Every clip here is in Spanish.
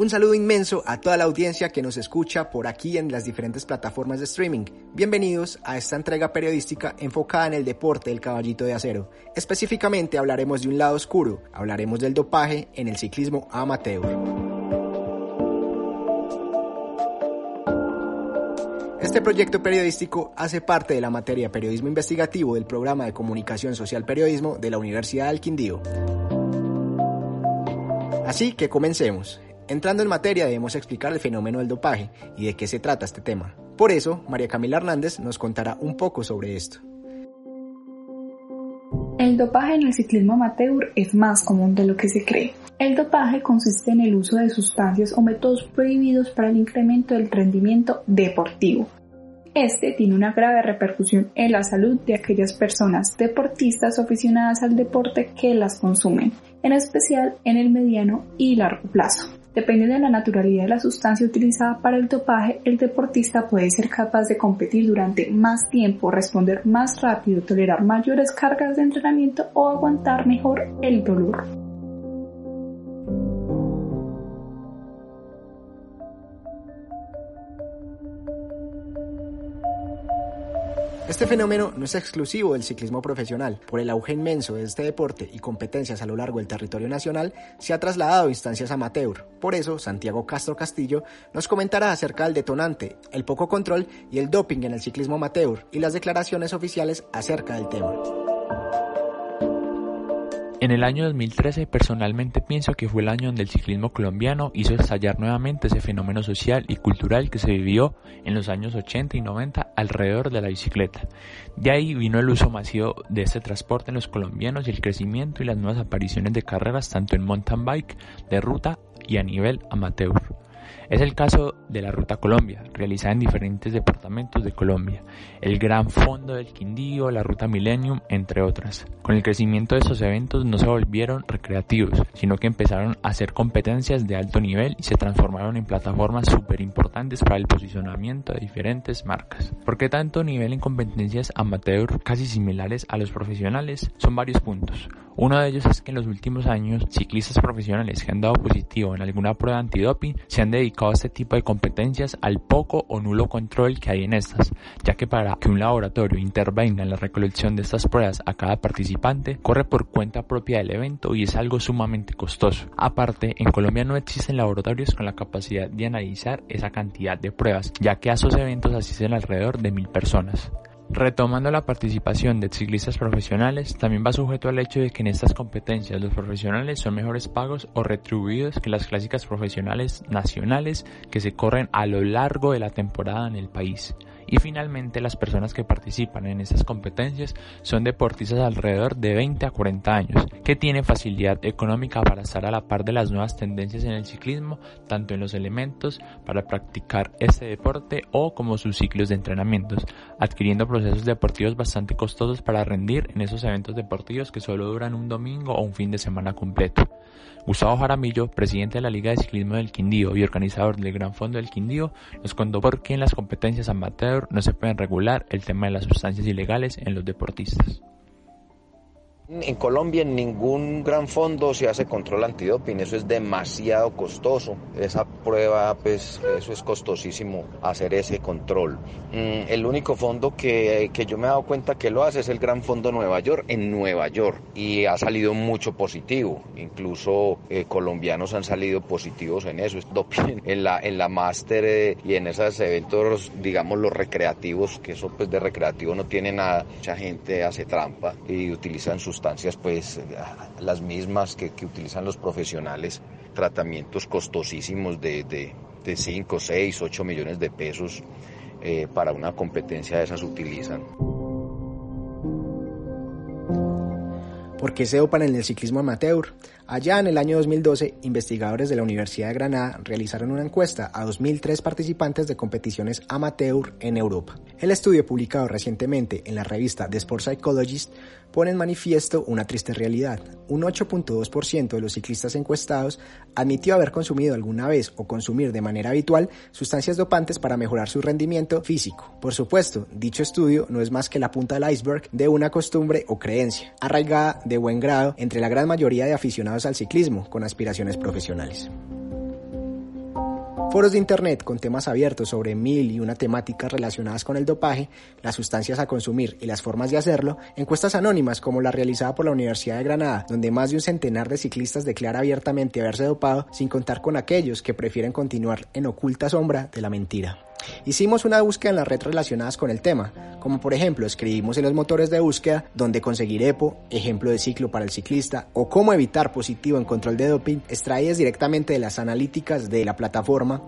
Un saludo inmenso a toda la audiencia que nos escucha por aquí en las diferentes plataformas de streaming. Bienvenidos a esta entrega periodística enfocada en el deporte del caballito de acero. Específicamente hablaremos de un lado oscuro, hablaremos del dopaje en el ciclismo amateur. Este proyecto periodístico hace parte de la materia Periodismo Investigativo del programa de Comunicación Social Periodismo de la Universidad del Quindío. Así que comencemos. Entrando en materia debemos explicar el fenómeno del dopaje y de qué se trata este tema. Por eso, María Camila Hernández nos contará un poco sobre esto. El dopaje en el ciclismo amateur es más común de lo que se cree. El dopaje consiste en el uso de sustancias o métodos prohibidos para el incremento del rendimiento deportivo. Este tiene una grave repercusión en la salud de aquellas personas deportistas aficionadas al deporte que las consumen, en especial en el mediano y largo plazo. Dependiendo de la naturalidad de la sustancia utilizada para el dopaje, el deportista puede ser capaz de competir durante más tiempo, responder más rápido, tolerar mayores cargas de entrenamiento o aguantar mejor el dolor. Este fenómeno no es exclusivo del ciclismo profesional. Por el auge inmenso de este deporte y competencias a lo largo del territorio nacional, se ha trasladado a instancias amateur. Por eso, Santiago Castro Castillo nos comentará acerca del detonante, el poco control y el doping en el ciclismo amateur y las declaraciones oficiales acerca del tema. En el año 2013 personalmente pienso que fue el año donde el ciclismo colombiano hizo estallar nuevamente ese fenómeno social y cultural que se vivió en los años 80 y 90 alrededor de la bicicleta. De ahí vino el uso masivo de este transporte en los colombianos y el crecimiento y las nuevas apariciones de carreras tanto en mountain bike, de ruta y a nivel amateur. Es el caso de la Ruta Colombia, realizada en diferentes departamentos de Colombia, el Gran Fondo del Quindío, la Ruta Millennium, entre otras. Con el crecimiento de estos eventos no se volvieron recreativos, sino que empezaron a ser competencias de alto nivel y se transformaron en plataformas súper importantes para el posicionamiento de diferentes marcas. ¿Por qué tanto nivel en competencias amateur casi similares a los profesionales? Son varios puntos. Uno de ellos es que en los últimos años ciclistas profesionales que han dado positivo en alguna prueba antidoping se han dedicado a este tipo de competencias al poco o nulo control que hay en estas, ya que para que un laboratorio intervenga en la recolección de estas pruebas a cada participante corre por cuenta propia del evento y es algo sumamente costoso. Aparte, en Colombia no existen laboratorios con la capacidad de analizar esa cantidad de pruebas, ya que a esos eventos asisten alrededor de mil personas. Retomando la participación de ciclistas profesionales, también va sujeto al hecho de que en estas competencias los profesionales son mejores pagos o retribuidos que las clásicas profesionales nacionales que se corren a lo largo de la temporada en el país. Y finalmente las personas que participan en estas competencias son deportistas alrededor de 20 a 40 años, que tienen facilidad económica para estar a la par de las nuevas tendencias en el ciclismo, tanto en los elementos para practicar este deporte o como sus ciclos de entrenamientos, adquiriendo procesos deportivos bastante costosos para rendir en esos eventos deportivos que solo duran un domingo o un fin de semana completo. Gustavo Jaramillo, presidente de la Liga de Ciclismo del Quindío y organizador del Gran Fondo del Quindío, nos contó por qué en las competencias amateur no se pueden regular el tema de las sustancias ilegales en los deportistas. En Colombia en ningún gran fondo se hace control antidoping, eso es demasiado costoso. Esa prueba, pues eso es costosísimo hacer ese control. Mm, el único fondo que, que, yo me he dado cuenta que lo hace es el Gran Fondo Nueva York en Nueva York y ha salido mucho positivo. Incluso eh, colombianos han salido positivos en eso. Es doping en la, en la máster eh, y en esos eventos, digamos, los recreativos, que eso pues de recreativo no tiene nada. Mucha gente hace trampa y utilizan sus sustancias pues las mismas que, que utilizan los profesionales tratamientos costosísimos de, de, de 5, 6, 8 millones de pesos eh, para una competencia de esas utilizan. ¿Por qué se dopan en el ciclismo amateur? Allá en el año 2012, investigadores de la Universidad de Granada realizaron una encuesta a 2.003 participantes de competiciones amateur en Europa. El estudio publicado recientemente en la revista The Sport Psychologist pone en manifiesto una triste realidad. Un 8.2% de los ciclistas encuestados admitió haber consumido alguna vez o consumir de manera habitual sustancias dopantes para mejorar su rendimiento físico. Por supuesto, dicho estudio no es más que la punta del iceberg de una costumbre o creencia, arraigada de buen grado entre la gran mayoría de aficionados al ciclismo con aspiraciones profesionales. Foros de Internet con temas abiertos sobre mil y una temáticas relacionadas con el dopaje, las sustancias a consumir y las formas de hacerlo, encuestas anónimas como la realizada por la Universidad de Granada, donde más de un centenar de ciclistas declara abiertamente haberse dopado, sin contar con aquellos que prefieren continuar en oculta sombra de la mentira. Hicimos una búsqueda en las redes relacionadas con el tema, como por ejemplo escribimos en los motores de búsqueda dónde conseguir EPO, ejemplo de ciclo para el ciclista, o cómo evitar positivo en control de doping, extraídas directamente de las analíticas de la plataforma.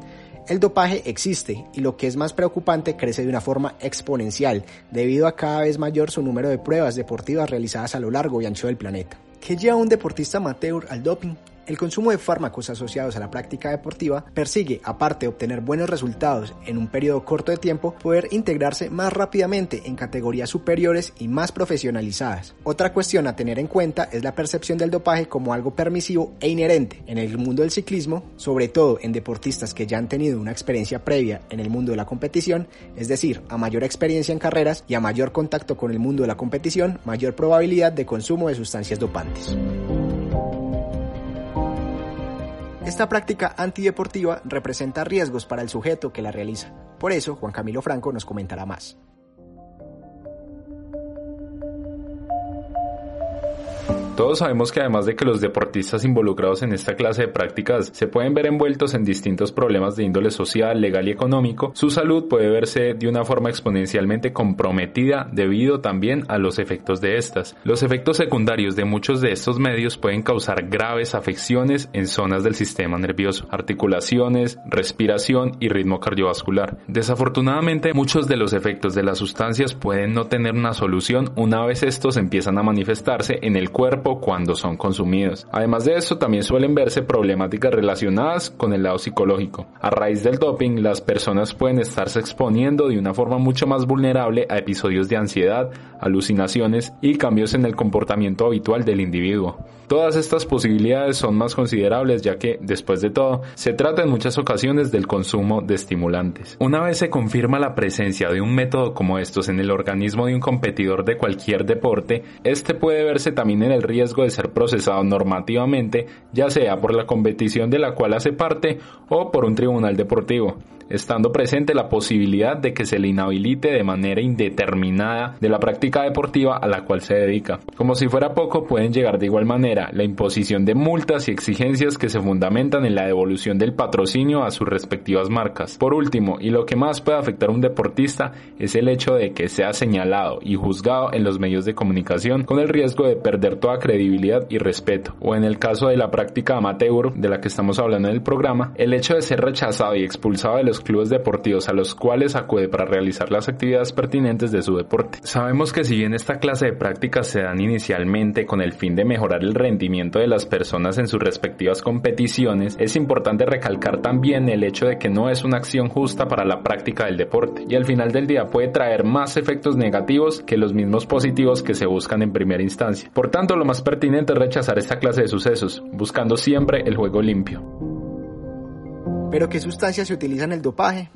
El dopaje existe y lo que es más preocupante crece de una forma exponencial debido a cada vez mayor su número de pruebas deportivas realizadas a lo largo y ancho del planeta. ¿Qué lleva un deportista amateur al doping? El consumo de fármacos asociados a la práctica deportiva persigue, aparte de obtener buenos resultados en un periodo corto de tiempo, poder integrarse más rápidamente en categorías superiores y más profesionalizadas. Otra cuestión a tener en cuenta es la percepción del dopaje como algo permisivo e inherente en el mundo del ciclismo, sobre todo en deportistas que ya han tenido una experiencia previa en el mundo de la competición, es decir, a mayor experiencia en carreras y a mayor contacto con el mundo de la competición, mayor probabilidad de consumo de sustancias dopantes. Esta práctica antideportiva representa riesgos para el sujeto que la realiza. Por eso, Juan Camilo Franco nos comentará más. Todos sabemos que además de que los deportistas involucrados en esta clase de prácticas se pueden ver envueltos en distintos problemas de índole social, legal y económico, su salud puede verse de una forma exponencialmente comprometida debido también a los efectos de estas. Los efectos secundarios de muchos de estos medios pueden causar graves afecciones en zonas del sistema nervioso, articulaciones, respiración y ritmo cardiovascular. Desafortunadamente, muchos de los efectos de las sustancias pueden no tener una solución una vez estos empiezan a manifestarse en el cuando son consumidos. Además de eso, también suelen verse problemáticas relacionadas con el lado psicológico. A raíz del doping, las personas pueden estarse exponiendo de una forma mucho más vulnerable a episodios de ansiedad, alucinaciones y cambios en el comportamiento habitual del individuo. Todas estas posibilidades son más considerables ya que, después de todo, se trata en muchas ocasiones del consumo de estimulantes. Una vez se confirma la presencia de un método como estos en el organismo de un competidor de cualquier deporte, este puede verse también en el riesgo de ser procesado normativamente, ya sea por la competición de la cual hace parte o por un tribunal deportivo estando presente la posibilidad de que se le inhabilite de manera indeterminada de la práctica deportiva a la cual se dedica. Como si fuera poco, pueden llegar de igual manera la imposición de multas y exigencias que se fundamentan en la devolución del patrocinio a sus respectivas marcas. Por último, y lo que más puede afectar a un deportista es el hecho de que sea señalado y juzgado en los medios de comunicación con el riesgo de perder toda credibilidad y respeto. O en el caso de la práctica amateur de la que estamos hablando en el programa, el hecho de ser rechazado y expulsado de los clubes deportivos a los cuales acude para realizar las actividades pertinentes de su deporte. Sabemos que si bien esta clase de prácticas se dan inicialmente con el fin de mejorar el rendimiento de las personas en sus respectivas competiciones, es importante recalcar también el hecho de que no es una acción justa para la práctica del deporte y al final del día puede traer más efectos negativos que los mismos positivos que se buscan en primera instancia. Por tanto, lo más pertinente es rechazar esta clase de sucesos, buscando siempre el juego limpio. ¿Pero qué sustancias se utilizan en el dopaje?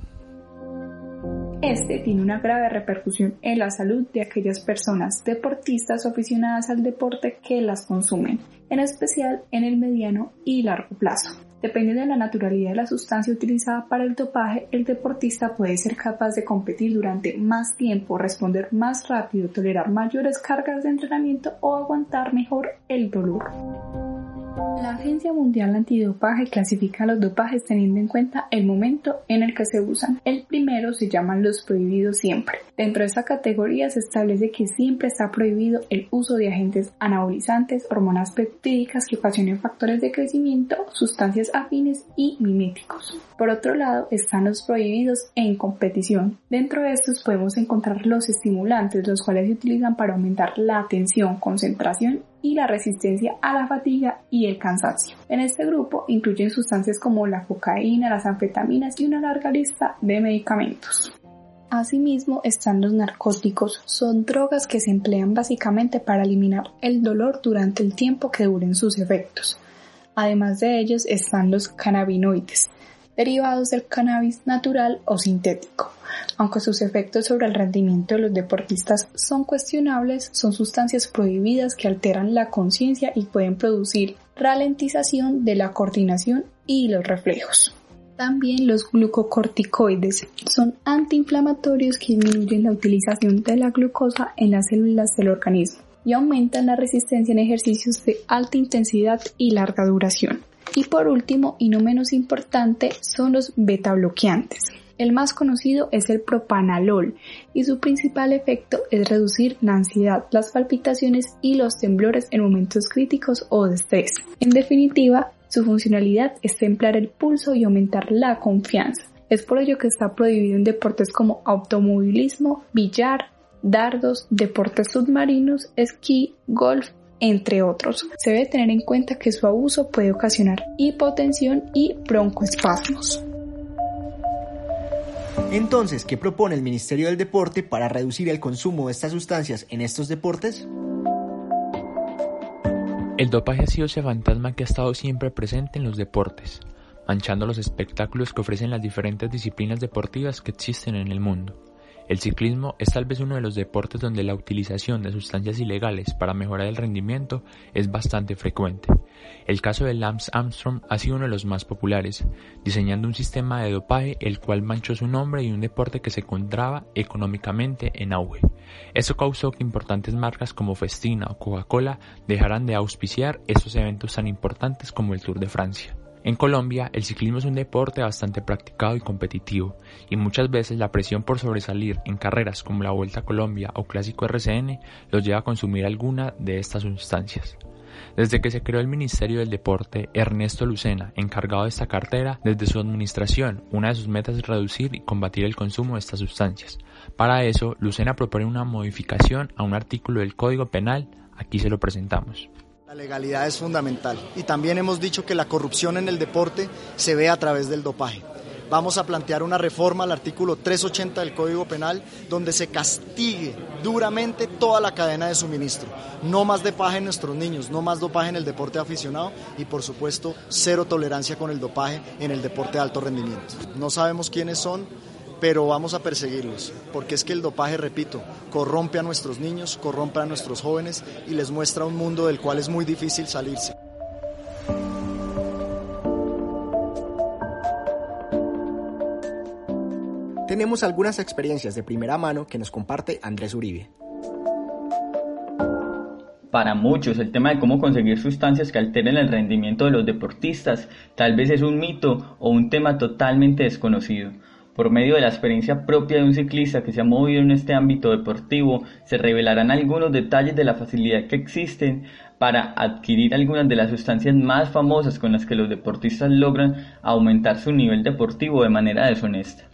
Este tiene una grave repercusión en la salud de aquellas personas deportistas o aficionadas al deporte que las consumen, en especial en el mediano y largo plazo. Dependiendo de la naturalidad de la sustancia utilizada para el dopaje, el deportista puede ser capaz de competir durante más tiempo, responder más rápido, tolerar mayores cargas de entrenamiento o aguantar mejor el dolor. La Agencia Mundial Antidopaje clasifica los dopajes teniendo en cuenta el momento en el que se usan. El primero se llaman los prohibidos siempre. Dentro de esta categoría se establece que siempre está prohibido el uso de agentes anabolizantes, hormonas peptídicas que ocasionen factores de crecimiento, sustancias afines y miméticos. Por otro lado están los prohibidos en competición. Dentro de estos podemos encontrar los estimulantes, los cuales se utilizan para aumentar la atención, concentración y la resistencia a la fatiga y el cansancio. En este grupo incluyen sustancias como la cocaína, las anfetaminas y una larga lista de medicamentos. Asimismo están los narcóticos, son drogas que se emplean básicamente para eliminar el dolor durante el tiempo que duren sus efectos. Además de ellos están los cannabinoides, derivados del cannabis natural o sintético. Aunque sus efectos sobre el rendimiento de los deportistas son cuestionables, son sustancias prohibidas que alteran la conciencia y pueden producir ralentización de la coordinación y los reflejos. También los glucocorticoides son antiinflamatorios que disminuyen la utilización de la glucosa en las células del organismo y aumentan la resistencia en ejercicios de alta intensidad y larga duración. Y por último, y no menos importante, son los beta bloqueantes. El más conocido es el propanalol y su principal efecto es reducir la ansiedad, las palpitaciones y los temblores en momentos críticos o de estrés. En definitiva, su funcionalidad es templar el pulso y aumentar la confianza. Es por ello que está prohibido en deportes como automovilismo, billar, dardos, deportes submarinos, esquí, golf, entre otros. Se debe tener en cuenta que su abuso puede ocasionar hipotensión y broncoespasmos. Entonces, ¿qué propone el Ministerio del Deporte para reducir el consumo de estas sustancias en estos deportes? El dopaje ha sido ese fantasma que ha estado siempre presente en los deportes, manchando los espectáculos que ofrecen las diferentes disciplinas deportivas que existen en el mundo. El ciclismo es tal vez uno de los deportes donde la utilización de sustancias ilegales para mejorar el rendimiento es bastante frecuente. El caso de Lance Armstrong ha sido uno de los más populares, diseñando un sistema de dopaje el cual manchó su nombre y un deporte que se encontraba económicamente en auge. Eso causó que importantes marcas como Festina o Coca-Cola dejaran de auspiciar esos eventos tan importantes como el Tour de Francia. En Colombia, el ciclismo es un deporte bastante practicado y competitivo, y muchas veces la presión por sobresalir en carreras como la Vuelta a Colombia o Clásico RCN los lleva a consumir alguna de estas sustancias. Desde que se creó el Ministerio del Deporte, Ernesto Lucena, encargado de esta cartera, desde su administración, una de sus metas es reducir y combatir el consumo de estas sustancias. Para eso, Lucena propone una modificación a un artículo del Código Penal, aquí se lo presentamos. La legalidad es fundamental y también hemos dicho que la corrupción en el deporte se ve a través del dopaje. Vamos a plantear una reforma al artículo 380 del Código Penal donde se castigue duramente toda la cadena de suministro. No más dopaje en nuestros niños, no más dopaje en el deporte aficionado y por supuesto cero tolerancia con el dopaje en el deporte de alto rendimiento. No sabemos quiénes son, pero vamos a perseguirlos, porque es que el dopaje, repito, corrompe a nuestros niños, corrompe a nuestros jóvenes y les muestra un mundo del cual es muy difícil salirse. Tenemos algunas experiencias de primera mano que nos comparte Andrés Uribe. Para muchos, el tema de cómo conseguir sustancias que alteren el rendimiento de los deportistas tal vez es un mito o un tema totalmente desconocido. Por medio de la experiencia propia de un ciclista que se ha movido en este ámbito deportivo, se revelarán algunos detalles de la facilidad que existen para adquirir algunas de las sustancias más famosas con las que los deportistas logran aumentar su nivel deportivo de manera deshonesta.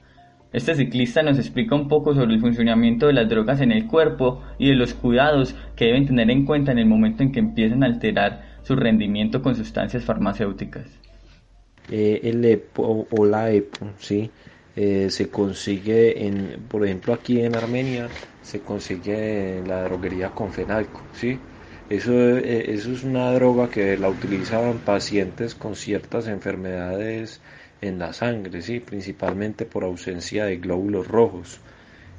Este ciclista nos explica un poco sobre el funcionamiento de las drogas en el cuerpo y de los cuidados que deben tener en cuenta en el momento en que empiezan a alterar su rendimiento con sustancias farmacéuticas. Eh, el EPO o la EPO, ¿sí? Eh, se consigue en, por ejemplo aquí en Armenia, se consigue la droguería con fenalco, ¿sí? Eso, eh, eso es una droga que la utilizaban pacientes con ciertas enfermedades en la sangre, ¿sí? principalmente por ausencia de glóbulos rojos.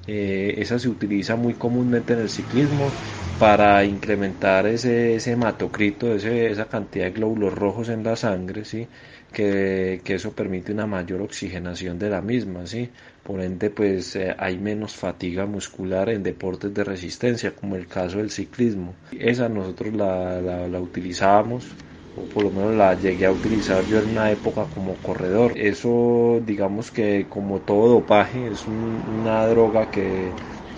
Eh, esa se utiliza muy comúnmente en el ciclismo para incrementar ese, ese hematocrito, ese, esa cantidad de glóbulos rojos en la sangre, ¿sí? Que, eso permite una mayor oxigenación de la misma, ¿sí? Por ende, pues eh, hay menos fatiga muscular en deportes de resistencia, como el caso del ciclismo. Esa nosotros la, la, utilizábamos o por lo menos la llegué a utilizar yo en una época como corredor. Eso digamos que como todo dopaje es una droga que,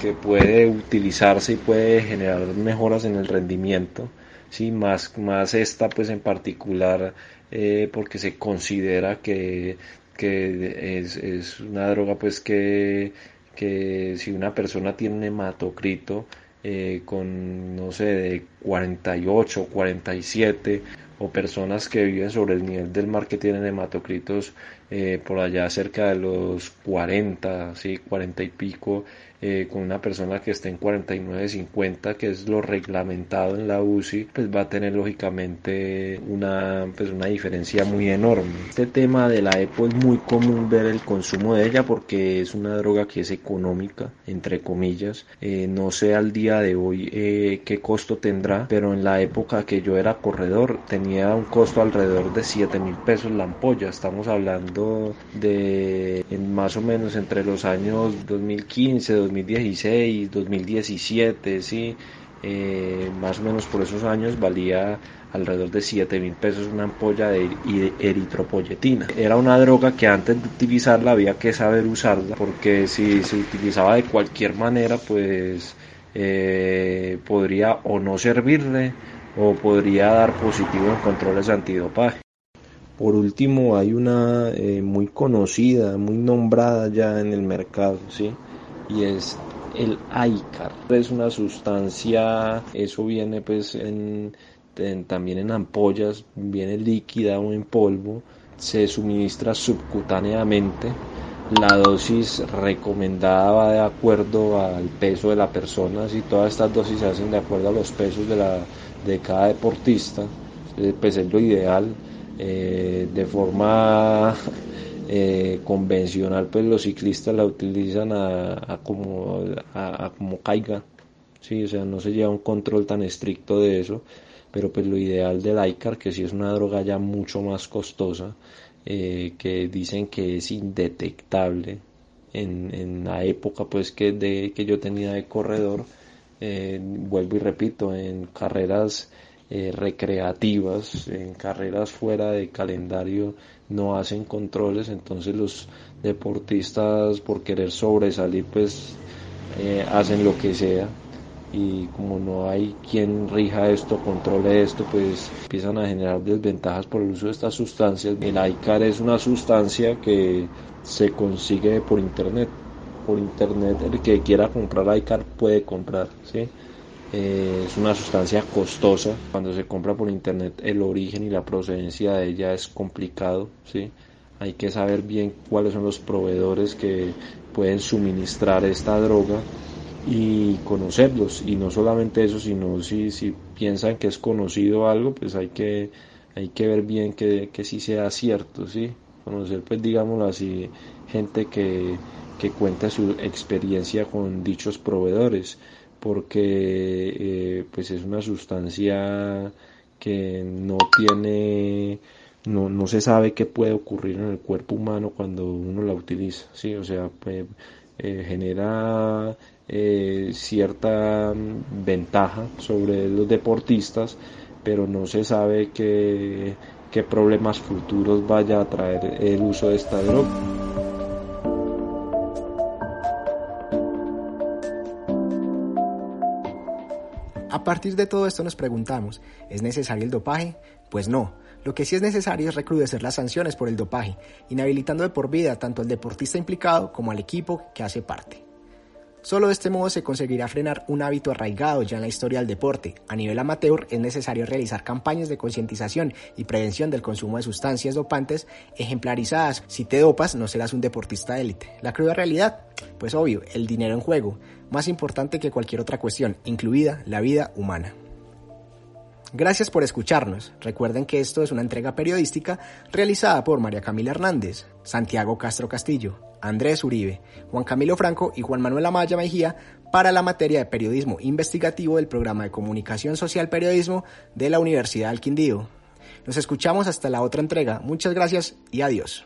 que, puede utilizarse y puede generar mejoras en el rendimiento. Sí, más, más esta pues en particular eh, porque se considera que, que es, es, una droga pues que, que si una persona tiene un hematocrito eh, con no sé de 48 47 o personas que viven sobre el nivel del mar que tienen hematocritos eh, por allá cerca de los 40, ¿sí? 40 y pico, eh, con una persona que esté en 49, 50, que es lo reglamentado en la UCI, pues va a tener lógicamente una, pues una diferencia muy enorme. Este tema de la EPO es muy común ver el consumo de ella porque es una droga que es económica, entre comillas. Eh, no sé al día de hoy eh, qué costo tendrá, pero en la época que yo era corredor tenía un costo alrededor de 7 mil pesos la ampolla. Estamos hablando de en más o menos entre los años 2015, 2016, 2016, 2017, sí, eh, más o menos por esos años valía alrededor de 7 mil pesos una ampolla de eritropoyetina. Era una droga que antes de utilizarla había que saber usarla porque si se utilizaba de cualquier manera pues eh, podría o no servirle o podría dar positivo en controles antidopaje. Por último, hay una eh, muy conocida, muy nombrada ya en el mercado, ¿sí? y es el ICAR. Es una sustancia, eso viene pues también en ampollas, viene líquida o en polvo, se suministra subcutáneamente. La dosis recomendada va de acuerdo al peso de la persona, si todas estas dosis se hacen de acuerdo a los pesos de, la, de cada deportista, eh, pues es lo ideal. Eh, de forma eh, convencional, pues los ciclistas la utilizan a, como, a, como caiga, sí, o sea, no se lleva un control tan estricto de eso, pero pues lo ideal del ICAR, que si es una droga ya mucho más costosa, eh, que dicen que es indetectable en, en, la época pues que, de, que yo tenía de corredor, vuelvo y repito, en carreras recreativas, en carreras fuera de calendario no hacen controles, entonces los deportistas por querer sobresalir pues eh, hacen lo que sea y como no hay quien rija esto, controle esto, pues empiezan a generar desventajas por el uso de estas sustancias. El ICAR es una sustancia que se consigue por internet. Por internet el que quiera comprar ICAR puede comprar, ¿sí? Eh, es una sustancia costosa. Cuando se compra por internet el origen y la procedencia de ella es complicado. ¿sí? Hay que saber bien cuáles son los proveedores que pueden suministrar esta droga y conocerlos. Y no solamente eso, sino si, si piensan que es conocido algo, pues hay que, hay que ver bien que, que sí sea cierto. ¿sí? Conocer, pues digámoslo así, gente que, que cuenta su experiencia con dichos proveedores porque eh, pues es una sustancia que no tiene no, no, se sabe qué puede ocurrir en el cuerpo humano cuando uno la utiliza sí o sea eh, genera eh, cierta ventaja sobre los deportistas pero no se sabe qué, qué problemas futuros vaya a traer el uso de esta droga partir de todo esto nos preguntamos, ¿es necesario el dopaje? Pues no. Lo que sí es necesario es recrudecer las sanciones por el dopaje, inhabilitando de por vida tanto al deportista implicado como al equipo que hace parte. Solo de este modo se conseguirá frenar un hábito arraigado ya en la historia del deporte. A nivel amateur es necesario realizar campañas de concientización y prevención del consumo de sustancias dopantes ejemplarizadas. Si te dopas no serás un deportista élite. La cruda realidad, pues obvio, el dinero en juego, más importante que cualquier otra cuestión, incluida la vida humana. Gracias por escucharnos. Recuerden que esto es una entrega periodística realizada por María Camila Hernández, Santiago Castro Castillo, Andrés Uribe, Juan Camilo Franco y Juan Manuel Amaya Mejía para la materia de periodismo investigativo del programa de comunicación social periodismo de la Universidad del Quindío. Nos escuchamos hasta la otra entrega. Muchas gracias y adiós.